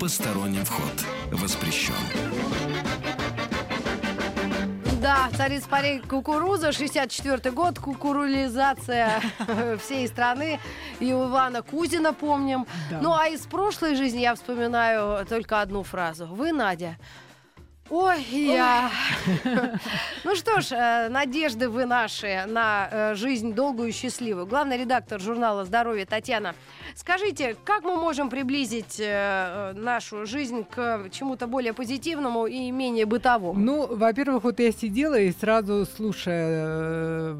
Посторонним вход воспрещен. Да, царица парей кукуруза, 64 год, кукурулизация всей страны. И у Ивана Кузина помним. Ну, а из прошлой жизни я вспоминаю только одну фразу. Вы, Надя, Ой, я. Ну что ж, э, надежды вы наши на э, жизнь долгую и счастливую. Главный редактор журнала «Здоровье» Татьяна. Скажите, как мы можем приблизить э, нашу жизнь к чему-то более позитивному и менее бытовому? Ну, во-первых, вот я сидела и сразу, слушая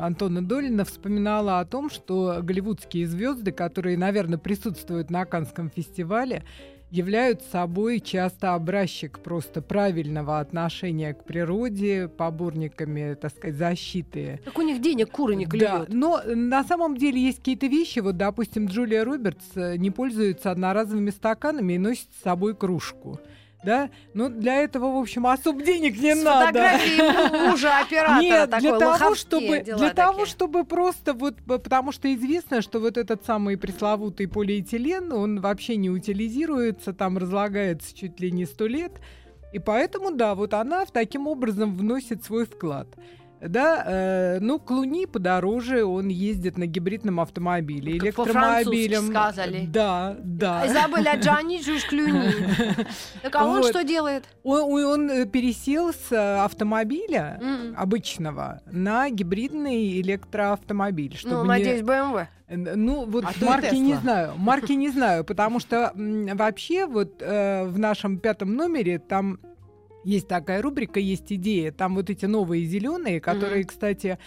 Антона Долина, вспоминала о том, что голливудские звезды, которые, наверное, присутствуют на Канском фестивале, являются собой часто образчик просто правильного отношения к природе, поборниками, так сказать, защиты. Так у них денег куры не Да, клюют. но на самом деле есть какие-то вещи, вот, допустим, Джулия Робертс э, не пользуется одноразовыми стаканами и носит с собой кружку. Да? Ну, для этого, в общем, особо денег не С надо. мужа оператора Нет, такой, для того, чтобы, для того, такие. чтобы просто вот, потому что известно, что вот этот самый пресловутый полиэтилен, он вообще не утилизируется, там разлагается чуть ли не сто лет, и поэтому, да, вот она таким образом вносит свой вклад. Да, э, ну, Клуни подороже, он ездит на гибридном автомобиле, Как электромобилем. сказали. Да, да. Изабель Аджани Жуж Клюни. Так а он Вот. что делает? Он, э, пересел с э, автомобиля обычного на гибридный электроавтомобиль. Чтобы Ну, надеюсь, БМВ. Э, Ну, вот А марки не знаю. Марки не знаю, потому что вообще вот э, в нашем пятом номере там есть такая рубрика, есть идея. Там вот эти новые зеленые, которые, кстати...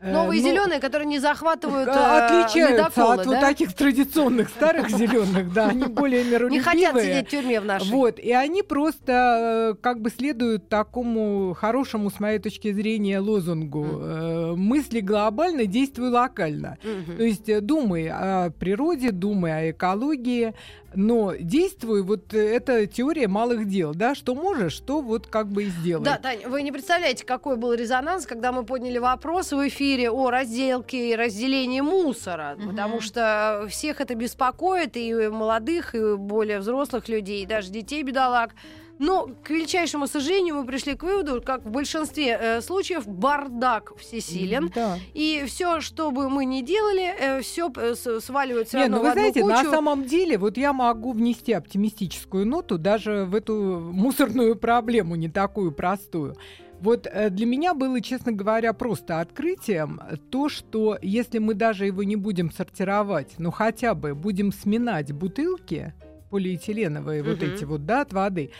э, Новые ну, зеленые, которые не захватывают э, отличаются ледоколы, от вот да? таких традиционных старых зеленых, да, они более Не миролюбивые. хотят сидеть в тюрьме в нашей. Вот, и они просто э, как бы следуют такому хорошему, с моей точки зрения, лозунгу. э, Мысли глобально, действуй локально. Мгм. То есть думай о природе, думай о экологии, но действуй, вот это теория малых дел, да, что можешь, что вот как бы и сделай. Да, Таня, вы не представляете, какой был резонанс, когда мы подняли вопрос в эфире о разделке и разделении мусора, Мгм. потому что всех это беспокоит, и молодых, и более взрослых людей, и даже детей бедолаг. Но, к величайшему сожалению, мы пришли к выводу, как в большинстве э, случаев, бардак всесилен. Да. И все, что бы мы ни делали, все сваливается Не, равно ну в вы одну знаете, на кучу. самом деле, вот я могу внести оптимистическую ноту даже в эту мусорную проблему, не такую простую. Вот э, для меня было, честно говоря, просто открытием то, что если мы даже его не будем сортировать, но хотя бы будем сминать бутылки полиэтиленовые, вот эти вот, да, от воды,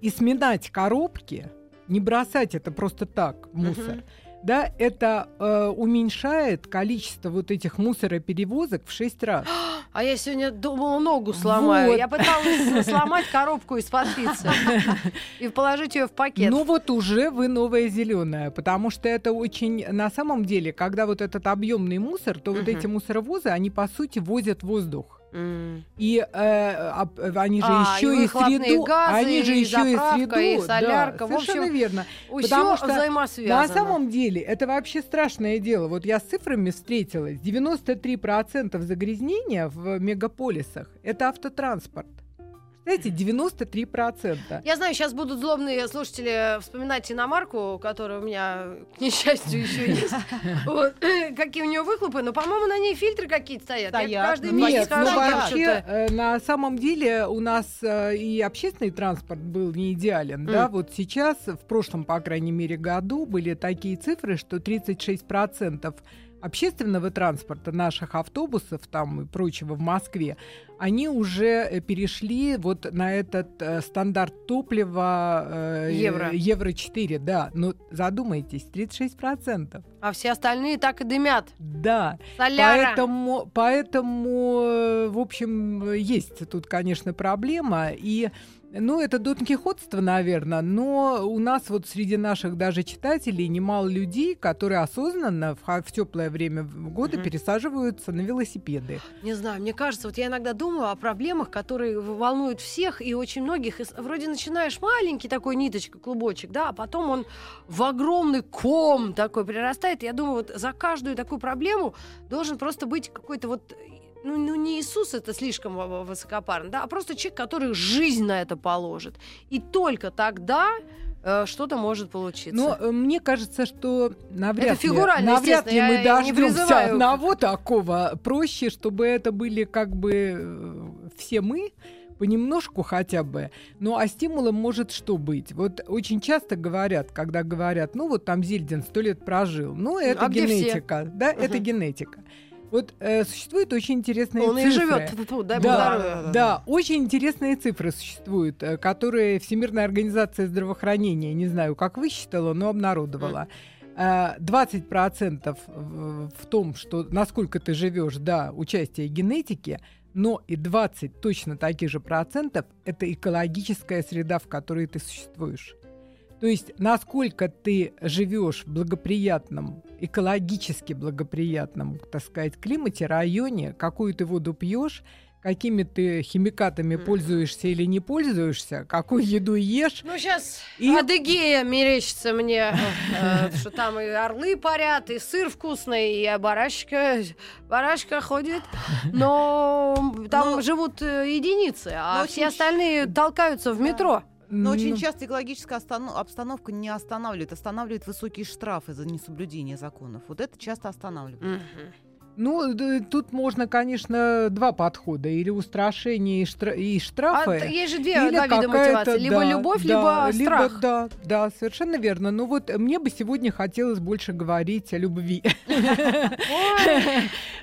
и сминать коробки, не бросать это просто так в мусор. Да, это э, уменьшает количество вот этих мусороперевозок в 6 раз. А я сегодня думала, ногу сломаю. Вот. Я пыталась сломать коробку из-под пиццы и положить ее в пакет. Ну вот уже вы новая зеленая, потому что это очень, на самом деле, когда вот этот объемный мусор, то вот эти мусоровозы, они по сути возят воздух. М. И э, об- они же А, еще и и, среду, газы, они же и еще и заправка, среду, и да, солярка. В совершенно общем, верно. Потому что. На самом деле это вообще страшное дело. Вот я с цифрами встретилась. 93% загрязнения в мегаполисах это автотранспорт. Знаете, 93%. Я знаю, сейчас будут злобные слушатели вспоминать иномарку, которая у меня, к несчастью, еще есть. Вот. Какие у нее выхлопы, но, по-моему, на ней фильтры какие-то стоят. Я Стоят. каждый месяц Нет, ну вообще, э, на самом деле у нас э, и общественный транспорт был не идеален, да, вот сейчас, в прошлом, по крайней мере, году были такие цифры, что 36% общественного транспорта, наших автобусов там и прочего в Москве, они уже э, перешли вот на этот э, стандарт топлива э, Евро. евро 4, да, но задумайтесь, 36%. А все остальные так и дымят. Да, Соляра. Поэтому, поэтому, э, в общем, э, есть тут, конечно, проблема. И Ну, это донкихотство, наверное, но у нас вот среди наших даже читателей немало людей, которые осознанно в, в теплое время года Мгм. пересаживаются на велосипеды. Не знаю, мне кажется, вот я иногда думаю о проблемах, которые волнуют всех и очень многих. И вроде начинаешь маленький такой ниточка, клубочек, да, а потом он в огромный ком такой прирастает. Я думаю, вот за каждую такую проблему должен просто быть какой-то вот ну, ну не Иисус это слишком высокопарно, да, а просто человек, который жизнь на это положит. И только тогда э, что-то может получиться. Но э, мне кажется, что навряд Это ли, навряд ли мы я дождемся призываю. одного такого. Проще, чтобы это были как бы э, все мы, понемножку хотя бы. Ну, а стимулом может что быть? Вот очень часто говорят, когда говорят, ну, вот там Зельдин сто лет прожил. Ну, это А генетика. Да, это Мгм. генетика. Вот э, существуют очень интересные он цифры. и живет, фу-фу, дай бог Да, здоровья. да, очень интересные цифры существуют, э, которые Всемирная организация здравоохранения, не знаю, как высчитала, но обнародовала. Э, 20% в в том, что насколько ты живешь, да, участие генетики, но и 20 точно таких же процентов это экологическая среда, в которой ты существуешь. То есть, насколько ты живешь в благоприятном, экологически благоприятном, так сказать, климате, районе, какую ты воду пьешь, какими ты химикатами Мгм. пользуешься или не пользуешься, какую еду ешь. Ну, сейчас И- Адыгея мерещится мне, э, что там и орлы парят, и сыр вкусный, и барашка, барашка ходит. Но там живут э, единицы, а Но все остальные толкаются в метро. Но очень Ну, часто экологическая останов- обстановка не останавливает, останавливает высокие штрафы за несоблюдение законов. Вот это часто останавливает. Ну, тут можно, конечно, два подхода. Или устрашение и, штра- и штрафы. А есть же две, Или вида мотивации. Либо да, любовь, да, либо страх. Да, да, совершенно верно. Ну вот мне бы сегодня хотелось больше говорить о любви.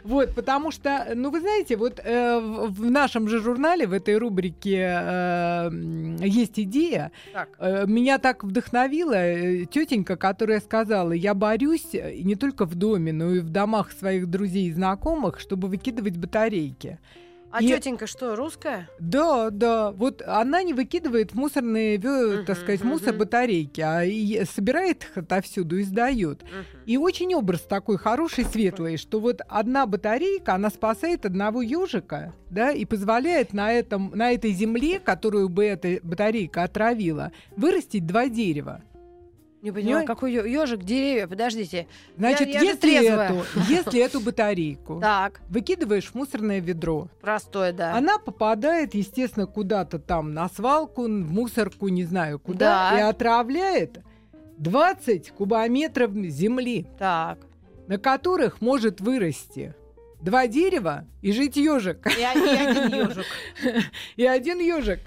Вот, потому что, ну вы знаете, вот э, в нашем же журнале, в этой рубрике э, есть идея. Э, Меня так вдохновила тетенька, которая сказала, я борюсь не только в доме, но и в домах своих друзей и знакомых, чтобы выкидывать батарейки. А И- тетенька что, русская? Да, да. Вот она не выкидывает в мусорные, вё- так сказать, мусор мгм. батарейки, а и собирает их отовсюду и сдает. И очень образ такой хороший, светлый, что вот одна батарейка, она спасает одного ежика, да, и позволяет на, этом, на этой земле, которую бы эта батарейка отравила, вырастить два дерева. Не понимаю, Понимаете? какой ежик, деревья, подождите. Значит, я же если, эту, если эту батарейку Так, выкидываешь в мусорное ведро, простое, да. Она попадает, естественно, куда-то там на свалку, в мусорку, не знаю куда, Да. и отравляет 20 кубометров земли, Так. на которых может вырасти два дерева и жить ежик. И, и один ежик. И один ежик.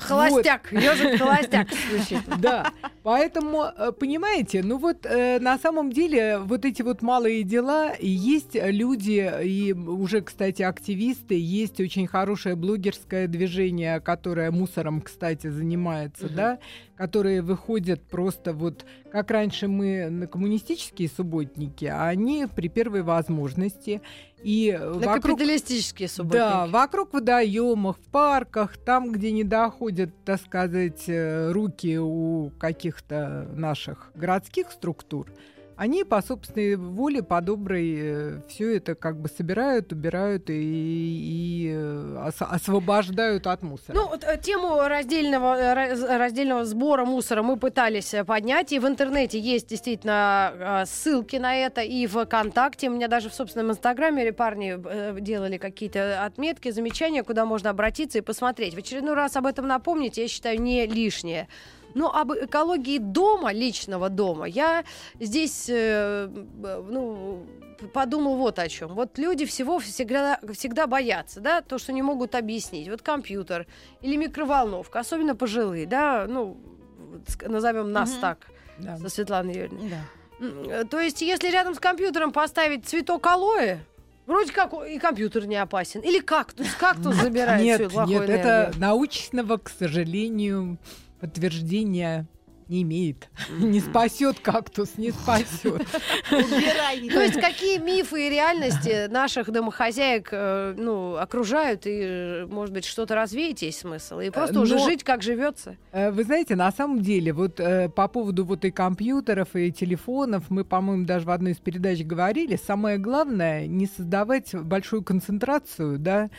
Холостяк, ежик холостяк звучит. Да. Поэтому, э, понимаете, ну вот э, на самом деле вот эти вот малые дела, и есть люди, и уже, кстати, активисты, есть очень хорошее блогерское движение, которое мусором, кстати, занимается, Мгм. да, которые выходят просто вот, как раньше мы на коммунистические субботники, а они при первой возможности и э, На вокруг капиталистические да, субботники. вокруг водоемов, в парках, там, где не доходят, так сказать, э, руки у каких-то наших городских структур, они по собственной воле, по доброй, все это как бы собирают, убирают и, и, э, ос- освобождают от мусора. Ну, э, тему раздельного, э, раз- раздельного сбора мусора мы пытались э, поднять, и в интернете есть действительно э, ссылки на это, и в ВКонтакте. У меня даже в собственном Инстаграме парни э, делали какие-то отметки, замечания, куда можно обратиться и посмотреть. В очередной раз об этом напомнить, я считаю, не лишнее. Но об экологии дома, личного дома, я здесь, э, ну, подумал вот о чем. Вот люди всего всегда, всегда боятся, да, то, что не могут объяснить. Вот компьютер или микроволновка, особенно пожилые, да, ну, назовем нас Мгм. так, Да. со Светланой Юрьевной. Да. Э, То есть, если рядом с компьютером поставить цветок алоэ, вроде как и компьютер не опасен. Или кактус. Кактус забирает нет, всю плохую нет, энергию. это научного, к сожалению, подтверждения Не имеет. Не спасет кактус, не спасет. Убирай. То есть какие мифы и реальности наших домохозяек э, ну, окружают, и, может быть, что-то развеять есть смысл? И просто Э, уже жить, как живется. Э, Вы знаете, на самом деле, вот по поводу вот и компьютеров, и телефонов, мы, по-моему, даже в одной из передач говорили, самое главное не создавать большую концентрацию, да,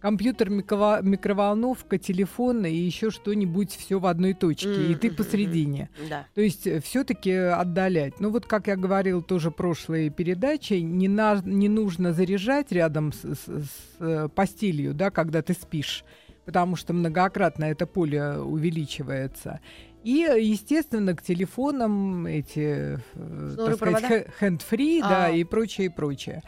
компьютер, микроволновка, телефон и еще что-нибудь все в одной точке, и ты Мгм, посередине. Да. То есть все-таки отдалять. Ну вот, как я говорил тоже в прошлой передаче, не, на- не нужно заряжать рядом с, с- с, э, постелью, да, когда ты спишь, потому что многократно это поле увеличивается. И, естественно, к телефонам эти, э, Шнуры, так сказать, хэ- hand-free, да, А. и прочее, и прочее.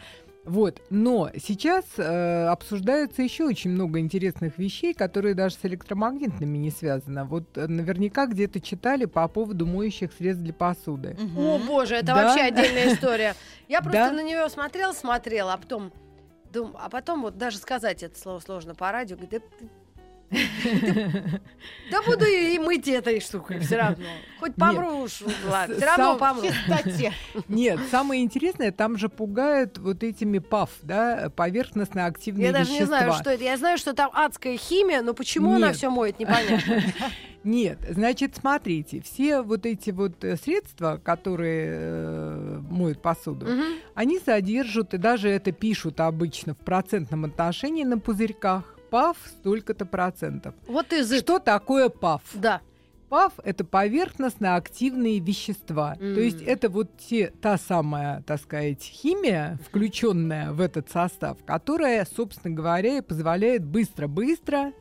Вот. Но сейчас э, обсуждается еще очень много интересных вещей, которые даже с электромагнитными не связаны. Вот э, наверняка где-то читали по поводу моющих средств для посуды. О, боже, это Да. вообще отдельная история. Я просто Да. на нее смотрела, смотрела, а потом дум- а потом вот даже сказать это слово сложно по радио. говорю, Да, да буду и мыть этой штукой все равно. Хоть помру все равно помру. Нет, самое интересное, там же пугают вот этими ПАФ, да, поверхностно-активные Я даже не вещества. знаю, что это. Я знаю, что там адская химия, но почему она все моет, непонятно. Нет, значит, смотрите, все вот эти вот э, средства, которые э, моют посуду, Мгм. они содержат, и даже это пишут обычно в процентном отношении на пузырьках, ПАФ столько-то процентов. Вот из Что такое ПАФ? Да. ПАФ — это поверхностно-активные вещества. М. То есть это вот те, та самая, так сказать, химия, включенная в этот состав, которая, собственно говоря, и позволяет быстро-быстро,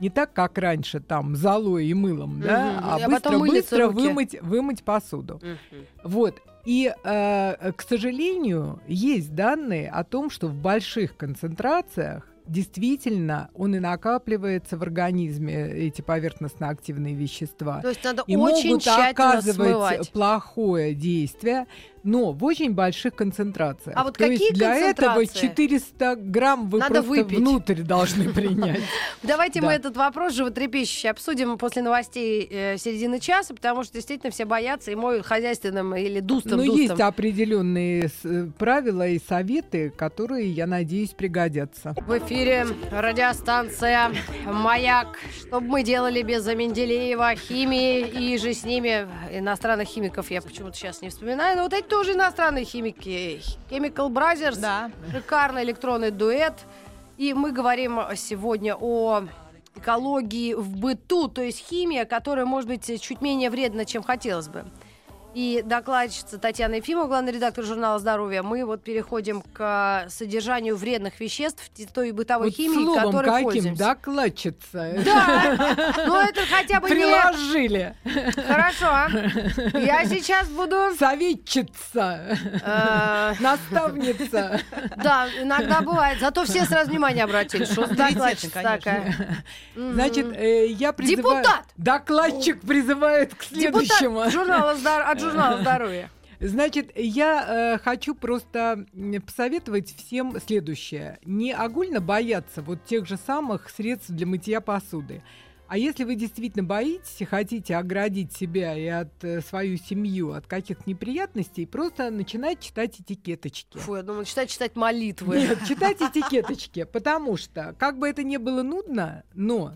не так, как раньше, там, золой и мылом, да, Мгм. а быстро-быстро руки. вымыть, вымыть посуду. Вот. И, э, к сожалению, есть данные о том, что в больших концентрациях действительно он и накапливается в организме, эти поверхностно-активные вещества. То есть надо И очень могут оказывать смывать. плохое действие, но в очень больших концентрациях. А вот То какие есть для этого концентрации? 400 грамм вы Надо просто выпить. внутрь должны принять. Давайте мы этот вопрос животрепещущий обсудим после новостей э, середины часа, потому что действительно все боятся и моют хозяйственным или дустом. Но дустом. есть определенные э, правила и советы, которые, я надеюсь, пригодятся. В эфире радиостанция «Маяк». Что бы мы делали без Менделеева, химии и же с ними иностранных химиков я почему-то сейчас не вспоминаю, но вот эти тоже иностранные химики. Chemical Brothers, Да. шикарный электронный дуэт. И мы говорим сегодня о экологии в быту, то есть химия, которая может быть чуть менее вредна, чем хотелось бы. И докладчица Татьяна Ефимова, главный редактор журнала «Здоровье», мы вот переходим к содержанию вредных веществ той бытовой Вот химии, словом которой каким, пользуемся. докладчица. Да, но это хотя бы не... Приложили. Хорошо. Я сейчас буду... Советчица. э, Наставница. Да, иногда бывает. Зато все сразу внимание обратили, что докладчица такая. Значит, э, я призываю... Депутат! Докладчик призывает к следующему. Депутат журнала «Здор- от журнала «Здоровье». Значит, я э, хочу просто посоветовать всем следующее. Не огульно бояться вот тех же самых средств для мытья посуды. А если вы действительно боитесь и хотите оградить себя и от э, свою семью от каких-то неприятностей, просто начинать читать этикеточки. Фу, я думала, читать, читать молитвы. Нет, читать этикеточки, потому что, как бы это ни было нудно, но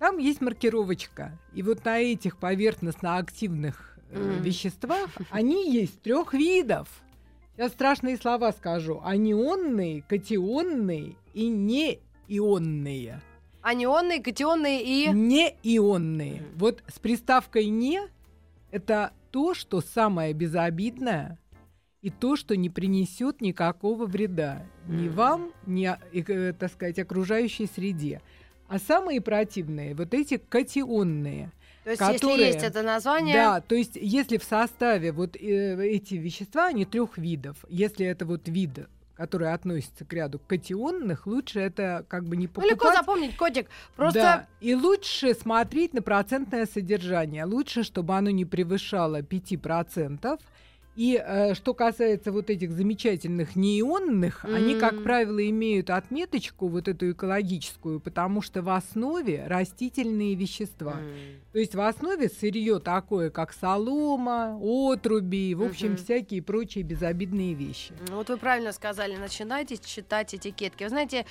там есть маркировочка. И вот на этих поверхностно-активных э, веществах они есть трех видов. Сейчас страшные слова скажу. Анионные, катионные и неионные. Анионные, катионные и... Неионные. Вот с приставкой «не» это то, что самое безобидное и то, что не принесет никакого вреда ни вам, ни, а- э, так сказать, окружающей среде. А самые противные вот эти катионные. То есть, которые- если есть это название... Да, то есть если в составе вот э, эти вещества, они трех видов. Если это вот вид, который относится к ряду катионных, лучше это как бы не Ну, легко покупать. запомнить, котик. Просто Да, и лучше смотреть на процентное содержание. Лучше, чтобы оно не превышало 5%. И э, что касается вот этих замечательных неионных, они, как правило, имеют отметочку вот эту экологическую, потому что в основе растительные вещества. То есть в основе сырье такое, как солома, отруби, в общем, Мгм. всякие прочие безобидные вещи. Ну, Вот вы правильно сказали, начинайте читать этикетки. Вы знаете,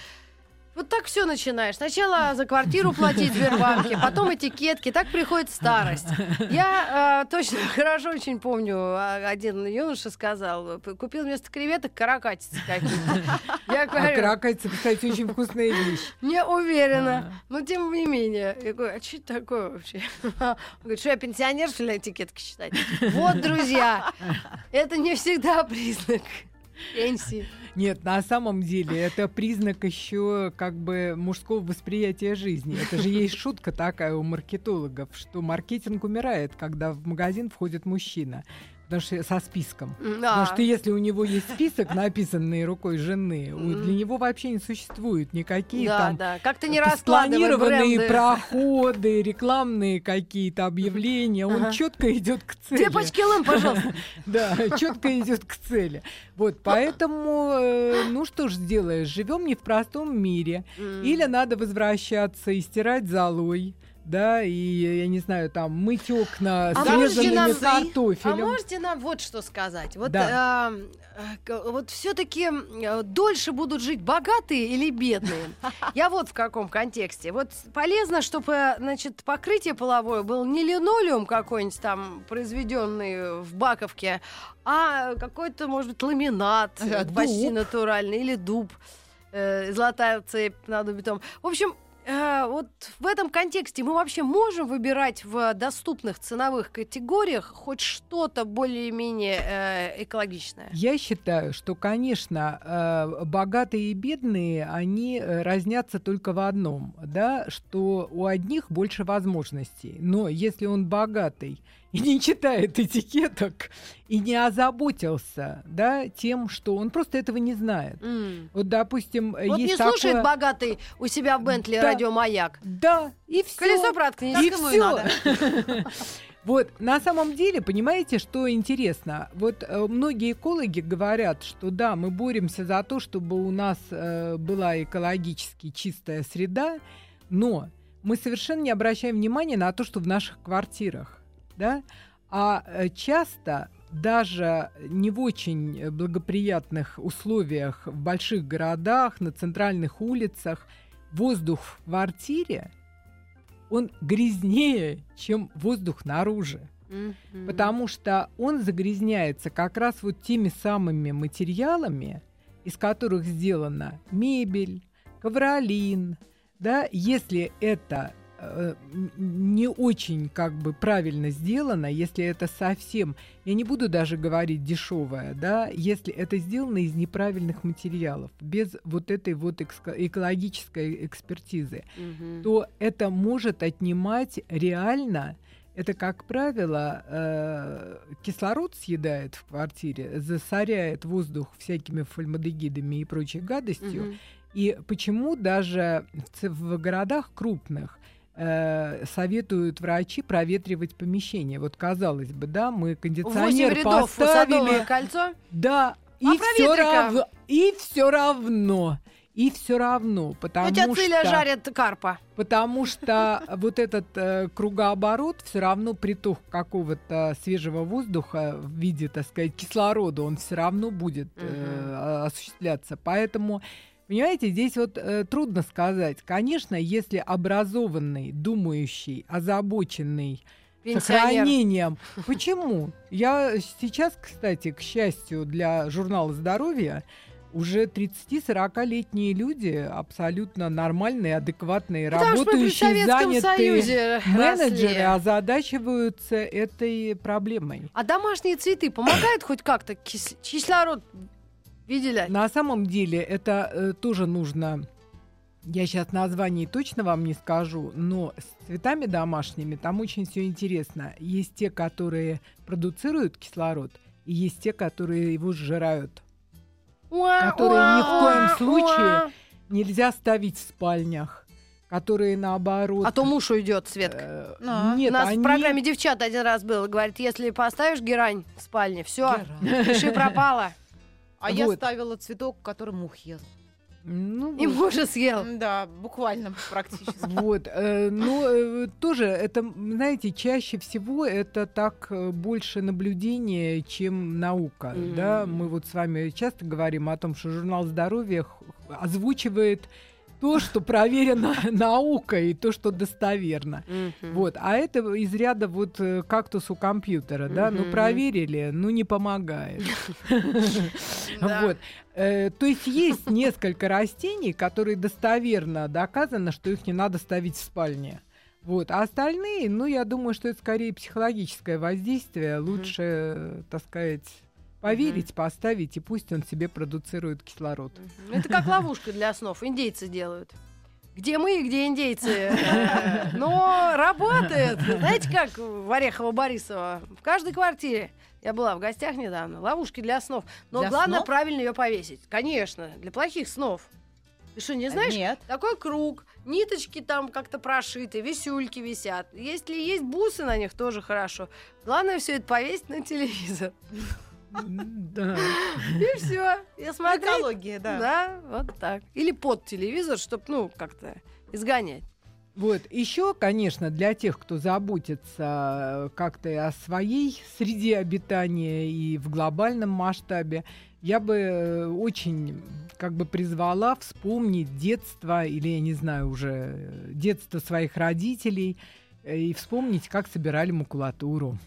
вот так все начинаешь. Сначала за квартиру платить в Сбербанке, потом этикетки, так приходит старость. Я э, точно хорошо очень помню, а, один юноша сказал, купил вместо креветок каракатицы какие-то. Я А говорю, кракается, кстати, очень вкусная вещь. не уверена, но тем не менее. Я говорю, а что это такое вообще? Он говорит, что я пенсионер, что ли, этикетки читать? Вот, друзья, это не всегда признак пенсии. Нет, на самом деле это признак еще как бы мужского восприятия жизни. Это же есть шутка такая у маркетологов, что маркетинг умирает, когда в магазин входит мужчина. Потому что со списком. Потому Да. что если у него есть список, написанный рукой жены, для него вообще не существует никакие да, там да. Как-то не спланированные бренды. проходы, рекламные какие-то объявления. Он Ага. четко идет к цели. Две пачки ЛМ, пожалуйста. Да, четко идет к цели. Вот, поэтому, э, ну что ж сделаешь, живем не в простом мире. Или надо возвращаться и стирать золой, да, и, я не знаю, там, мыть окна А можете срезанными нам- А картофелем. можете нам вот что сказать? Вот, Да. эм, э, вот все-таки дольше будут жить богатые или бедные? Я вот в каком контексте. Вот полезно, чтобы, значит, покрытие половое был не линолеум какой-нибудь там произведенный в Баковке, а какой-то, может быть, ламинат Э, э, почти натуральный или дуб. э, Золотая цепь надо бетон. В общем, э, вот в этом контексте мы вообще можем выбирать в доступных ценовых категориях хоть что-то более-менее э, экологичное? Я считаю, что, конечно, э, богатые и бедные, они э, разнятся только в одном, да, что у одних больше возможностей. Но если он богатый и не читает этикеток, и не озаботился, да, тем, что он просто этого не знает. М. Вот, допустим, Вот есть не слушает такое- богатый у себя в Бентли Да. радиомаяк. Да, и все. Колесо проткнись. И ему надо. Вот, на самом деле, понимаете, что интересно? Вот э, многие экологи говорят, что да, мы боремся за то, чтобы у нас э, была экологически чистая среда, но мы совершенно не обращаем внимания на то, что в наших квартирах, да, а э, часто даже не в очень благоприятных условиях в больших городах, на центральных улицах, воздух в квартире он грязнее, чем воздух наружу. Потому что он загрязняется как раз вот теми самыми материалами, из которых сделана мебель, ковролин. Да, если это не очень как бы правильно сделано, если это совсем, я не буду даже говорить дешевое, да, если это сделано из неправильных материалов, без вот этой вот экологической экспертизы, Мгм. то это может отнимать реально. Это, как правило, э, кислород съедает в квартире, засоряет воздух всякими формальдегидами и прочей гадостью. Мгм. И почему даже в городах крупных э, советуют врачи проветривать помещение? Вот казалось бы, да, мы кондиционер рядов поставили, кольцо. да, и А все проветрика? и все равно, и все равно, потому Циля что жарит карпа. Потому что вот этот э, кругооборот все равно приток какого-то свежего воздуха в виде, так сказать, кислорода, он все равно будет э, осуществляться. Поэтому, понимаете, здесь вот э, трудно сказать. Конечно, если образованный, думающий, озабоченный сохранением. Почему? Я сейчас, кстати, к счастью для журнала здоровья, уже 30-40-летние люди, абсолютно нормальные, адекватные, Потому работающие, занятые менеджеры росли. озадачиваются этой проблемой. А домашние цветы помогают хоть как-то? Кис- Кислород видели? На самом деле это э, тоже нужно. Я сейчас названий точно вам не скажу, но с цветами домашними там очень все интересно. Есть те, которые продуцируют кислород, и есть те, которые его сжирают. Уа, которые ни в коем уа, случае уа. Нельзя ставить в спальнях. которые наоборот... А то муж уйдет, Светка. э, А. Нет, У нас они... в программе девчат один раз было. Говорит, если поставишь герань в спальне, все, пиши пропала. А я Вот. ставила цветок, который мух ел. Ну, И мужа съел. Да, буквально практически. Вот, э, но э, тоже это, знаете, чаще всего это так э, больше наблюдение, чем наука, да. Мы вот с вами часто говорим о том, что журнал здоровья озвучивает то, что проверено наукой, и то, что достоверно. Вот, а это из ряда вот э, кактус у компьютера, да, ну проверили, ну не помогает. Вот. Э, То есть есть несколько растений, которые достоверно доказано, что их не надо ставить в спальне. Вот. А остальные, ну, я думаю, что это скорее психологическое воздействие. Лучше, э, так сказать, поверить, поставить, и пусть он себе продуцирует кислород. Мгм. Это как ловушка для снов. Индейцы делают. Где мы, где индейцы. Но работает. Знаете, как в Орехово-Борисово? В каждой квартире. Я была в гостях недавно. Ловушки для снов. Но Для главное снов? правильно ее повесить. Конечно, для плохих снов. Ты что, не знаешь? Нет. Такой круг, ниточки там как-то прошиты, висюльки висят. Если есть бусы на них, тоже хорошо. Главное все это повесить на телевизор. Да. И все. Я смотрю. Экология, да. Да, вот так. Или под телевизор, чтобы, ну, как-то изгонять. Вот, еще, конечно, для тех, кто заботится э, как-то и о своей среде обитания и в глобальном масштабе, я бы э, очень как бы призвала вспомнить детство, или, я не знаю, уже э, детство своих родителей, и вспомнить, как собирали макулатуру.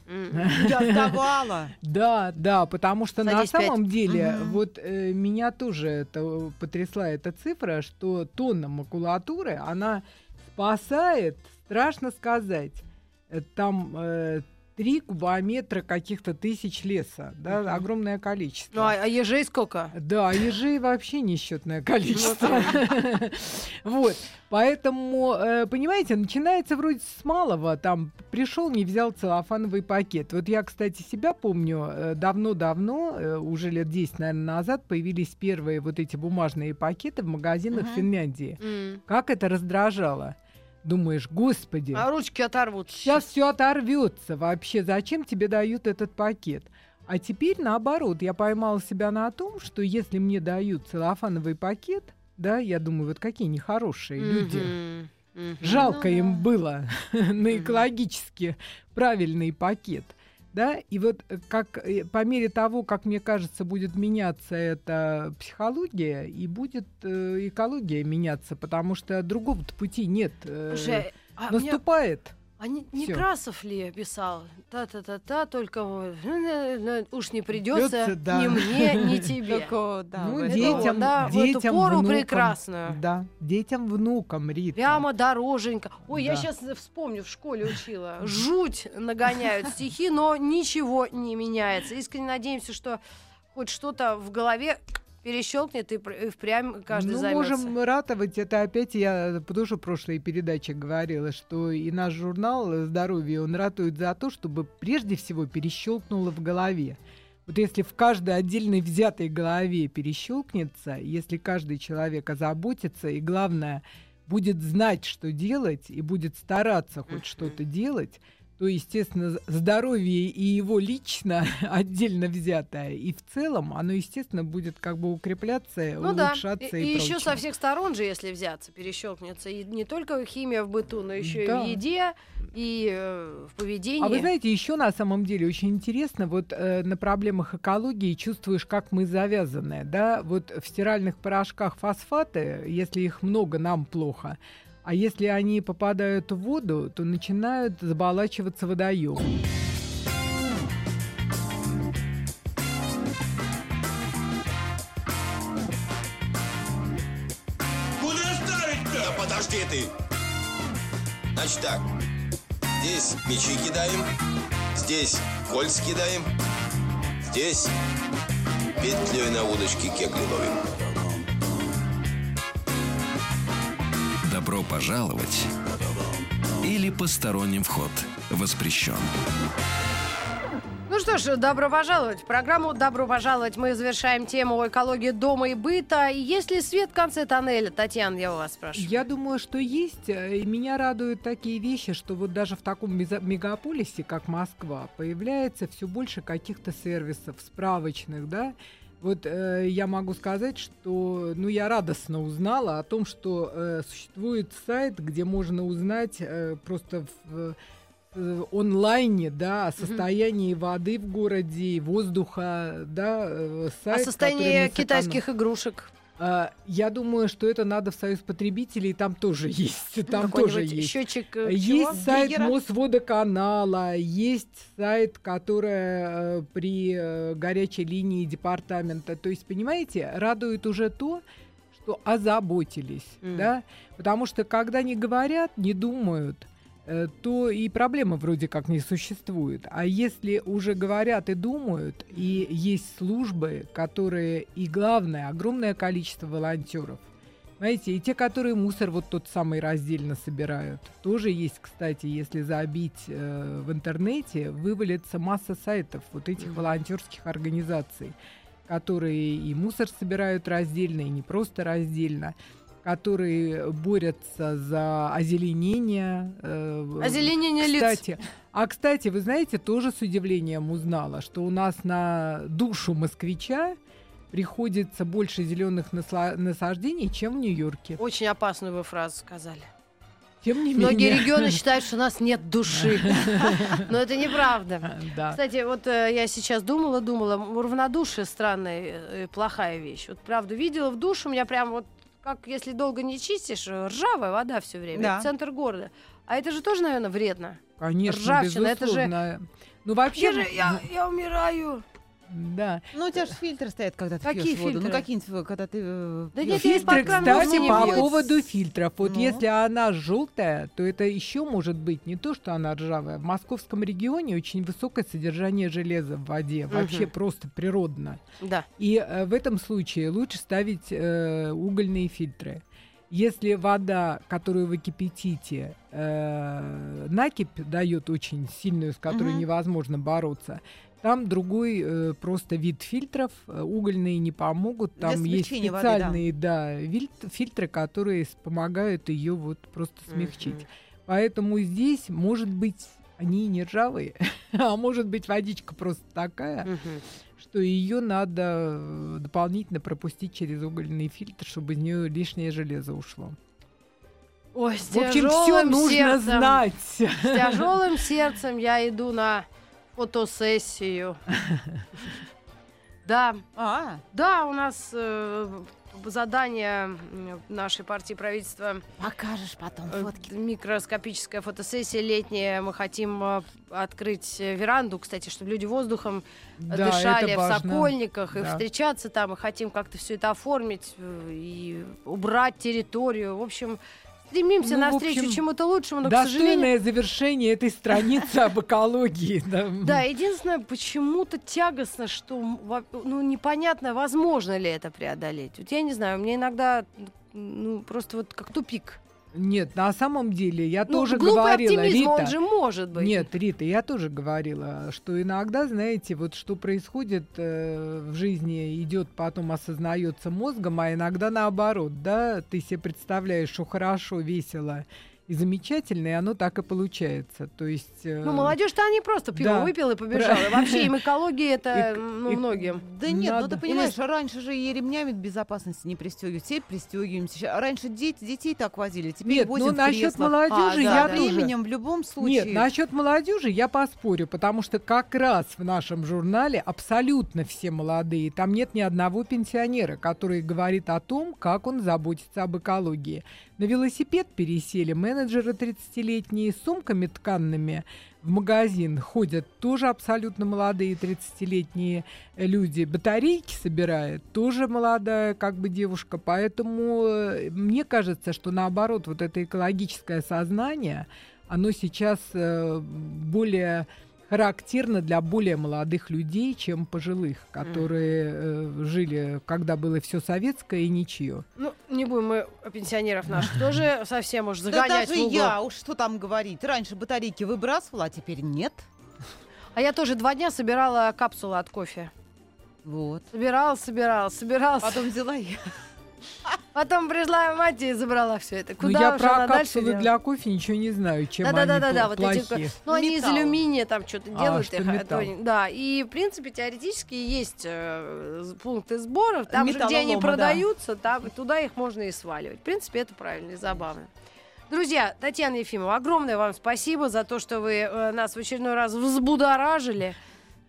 Доставала. Да, да, потому что на самом деле вот э, меня тоже это потрясла эта цифра, что тонна макулатуры, она спасает, страшно сказать, э, там э, три кубометра каких-то тысяч леса, да, Мгм. огромное количество. Ну, а, а ежей сколько? Да, ежей вообще несчетное количество. Вот, поэтому, э, понимаете, начинается вроде с малого, там, пришел, не взял целлофановый пакет. Вот я, кстати, себя помню, э, давно-давно, э, уже лет 10, наверное, назад, появились первые вот эти бумажные пакеты в магазинах Мгм. Финляндии. Как это раздражало? Думаешь, господи, А ручки оторвут. Сейчас все оторвется вообще. Зачем тебе дают этот пакет? А теперь наоборот, я поймала себя на том, что если мне дают целлофановый пакет, да, я думаю, вот какие нехорошие люди. Мгм. Мгм. Жалко Ну им да. было на экологически правильный пакет. Да, и вот э, как э, по мере того, как мне кажется, будет меняться эта психология и будет э, экология меняться, потому что другого пути нет. э, Слушай, а наступает. А не. Некрасов ли писал? Та-та-та-та, только уж не придется Придётся, да. ни мне, ни тебе. Только, да, Ну, детям, да, в эту детям, пору внукам. прекрасную. Да, детям, внукам, Рита. Прямо дороженько. Ой, я сейчас вспомню, в школе учила. Жуть нагоняют стихи, но ничего не меняется. Искренне надеемся, что хоть что-то в голове перещелкнет и пр- и впрямь каждый ну, займется. можем ратовать. Это опять я тоже в прошлой передаче говорила, что и наш журнал «Здоровье», он ратует за то, чтобы прежде всего перещелкнуло в голове. Вот если в каждой отдельной взятой голове перещелкнется, если каждый человек озаботится, и главное, будет знать, что делать, и будет стараться хоть что-то делать, то, естественно, здоровье и его лично отдельно взятое, и в целом оно, естественно, будет как бы укрепляться, Ну да, улучшаться и, и, еще со всех сторон же, если взяться, перещелкнется. И не только химия в быту, но еще Да. и в еде, и э, в поведении. А вы знаете, еще на самом деле очень интересно, вот э, на проблемах экологии чувствуешь, как мы завязаны, да, вот в стиральных порошках фосфаты, если их много, нам плохо, а если они попадают в воду, то начинают заболачиваться водоемы. Куда ставить-то? Да подожди ты! Значит так, здесь мячи кидаем, здесь кольца кидаем, здесь петлей на удочке кегли ловим. Добро пожаловать или посторонним вход воспрещен. Ну что ж, добро пожаловать в программу. Добро пожаловать. Мы завершаем тему экологии дома и быта. Есть ли свет в конце тоннеля? Татьяна, я у вас спрашиваю. Я думаю, что есть. э, И меня радуют такие вещи, что вот даже в таком мегаполисе, как Москва, появляется все больше каких-то сервисов справочных, да. Вот э, я могу сказать, что, ну, я радостно узнала о том, что э, существует сайт, где можно узнать э, просто в э, онлайне, да, о состоянии воды в городе, воздуха, да, э, О сайт, который состоянии китайских игрушек. А, Я думаю, что это надо в Союз потребителей, там тоже есть. Там тоже есть. счетчик э, чего? Есть сайт Гейгера? Мосводоканала, есть сайт, который э, при э, горячей линии департамента. То есть, понимаете, радует уже то, что озаботились, М. да, потому что когда не говорят, не думают, то и проблемы вроде как не существует. А если уже говорят и думают, и есть службы, которые, и главное, огромное количество волонтеров, знаете, и те, которые мусор вот тот самый раздельно собирают. Тоже есть, кстати, если забить э, в интернете, вывалится масса сайтов вот этих волонтерских организаций, которые и мусор собирают раздельно, и не просто раздельно, которые борются за озеленение. э, Озеленение лиц. кстати, а кстати, вы знаете, тоже с удивлением узнала, что у нас на душу москвича приходится больше зеленых насаждений, чем в Нью-Йорке. Очень опасную вы фразу сказали. Тем не Многие менее. регионы считают, что у нас нет души. Но это неправда. Да. Кстати, вот э, я сейчас думала, думала, равнодушие странная, э, плохая вещь. Вот правда, видела в душе, у меня прям вот, как если долго не чистишь, э, ржавая вода все время. Да. Это центр города. А это же тоже, наверное, вредно. Конечно, Ржавчина, это же- безусловно. Ну, вообще, Я, же- я, я умираю. Да. Ну, у тебя же фильтры стоят, когда ты Какие пьешь воду. фильтры? Ну, какие-нибудь, когда ты э, Да пьёшь. нет, Фильтры, кстати, по пью. поводу фильтров. Вот Ну. если она желтая, то это еще может быть не то, что она ржавая. В московском регионе очень высокое содержание железа в воде. Вообще Мгм. просто природно. Да. И э, в этом случае лучше ставить э, угольные фильтры. Если вода, которую вы кипятите, э, накипь дает очень сильную, с которой Мгм. невозможно бороться, там другой э, просто вид фильтров, э, угольные не помогут. Там есть смягчения воды, да. специальные да, фильтры, которые помогают ее вот просто смягчить. Мгм. Поэтому здесь, может быть, они не ржавые, а может быть водичка просто такая, Мгм. что ее надо э, дополнительно пропустить через угольный фильтр, чтобы из нее лишнее железо ушло. Ой, с В общем, все нужно сердцем. знать. С тяжелым сердцем я иду на фотосессию. Да, А, да, у нас э, задание нашей партии правительства покажешь потом э, фотки. микроскопическая фотосессия летняя. Мы хотим э, открыть веранду, кстати, чтобы люди воздухом Да, дышали в. Сокольниках и Да. встречаться там. И хотим как-то все это оформить и убрать территорию. В общем, стремимся Ну, навстречу общем, чему-то лучшему, но, к сожалению... Завершение этой страницы об экологии. да. Да, единственное, почему-то тягостно, что ну, непонятно, возможно ли это преодолеть. Вот я не знаю, мне иногда ну, просто вот как тупик. Нет, на самом деле, я Ну, тоже говорила, Рита, он же может быть. Нет, Рита, я тоже говорила, что иногда, знаете, вот что происходит э, в жизни, идет потом осознается мозгом, а иногда наоборот, да, ты себе представляешь, что хорошо, весело и замечательно, и оно так и получается. То есть... э, Ну, молодежь-то они просто пиво да. выпила и побежала. И Вообще им экология это, И- ну, и- многим. Да нет, ну Надо. ты понимаешь, раньше же и ремнями безопасности не пристегивают. Все пристегиваемся. Раньше дети, детей так возили, теперь Нет, возят ну, насчет молодежи а, я тоже. временем в любом случае. Нет, насчет молодежи я поспорю, потому что как раз в нашем журнале абсолютно все молодые. Там нет ни одного пенсионера, который говорит о том, как он заботится об экологии. На велосипед пересели менеджеры 30-летние с сумками тканными в магазин ходят тоже абсолютно молодые 30-летние люди. Батарейки собирает тоже молодая как бы девушка. Поэтому э, мне кажется, что наоборот вот это экологическое сознание, оно сейчас э, более характерно для более молодых людей, чем пожилых, которые э, жили, когда было все советское и ничье. Ну, не будем мы пенсионеров наших тоже совсем уж Да загонять даже в угол. я, уж что там говорить. Раньше батарейки выбрасывала, а теперь нет. А я тоже два дня собирала капсулы от кофе. Вот. Собирала, собирала, собирала. Потом взяла я. Потом пришла мать и забрала все это. Ну, Куда я уж про она дальше капсулы для кофе ничего не знаю, чем они Да-да-да-да, пла- вот эти, плохи. ну они из алюминия там что-то А, делают. что их, а металл. да, и в принципе теоретически есть э, пункты сбора, там же, где они да. продаются, там, туда их можно и сваливать. В принципе, это правильно и забавно. Друзья, Татьяна Ефимова, огромное вам спасибо за то, что вы э, нас в очередной раз взбудоражили.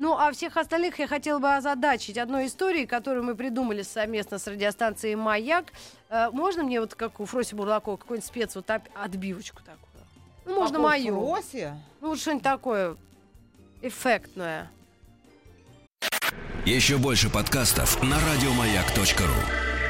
Ну, а всех остальных я хотела бы озадачить одной историей, которую мы придумали совместно с радиостанцией «Маяк». Э, можно мне вот, как у Фроси Бурлакова, какой-нибудь спец, вот отбивочку такую? Ну, можно Какой мою. Фроси? Ну, вот что-нибудь такое эффектное. Еще больше подкастов на радиомаяк.ру.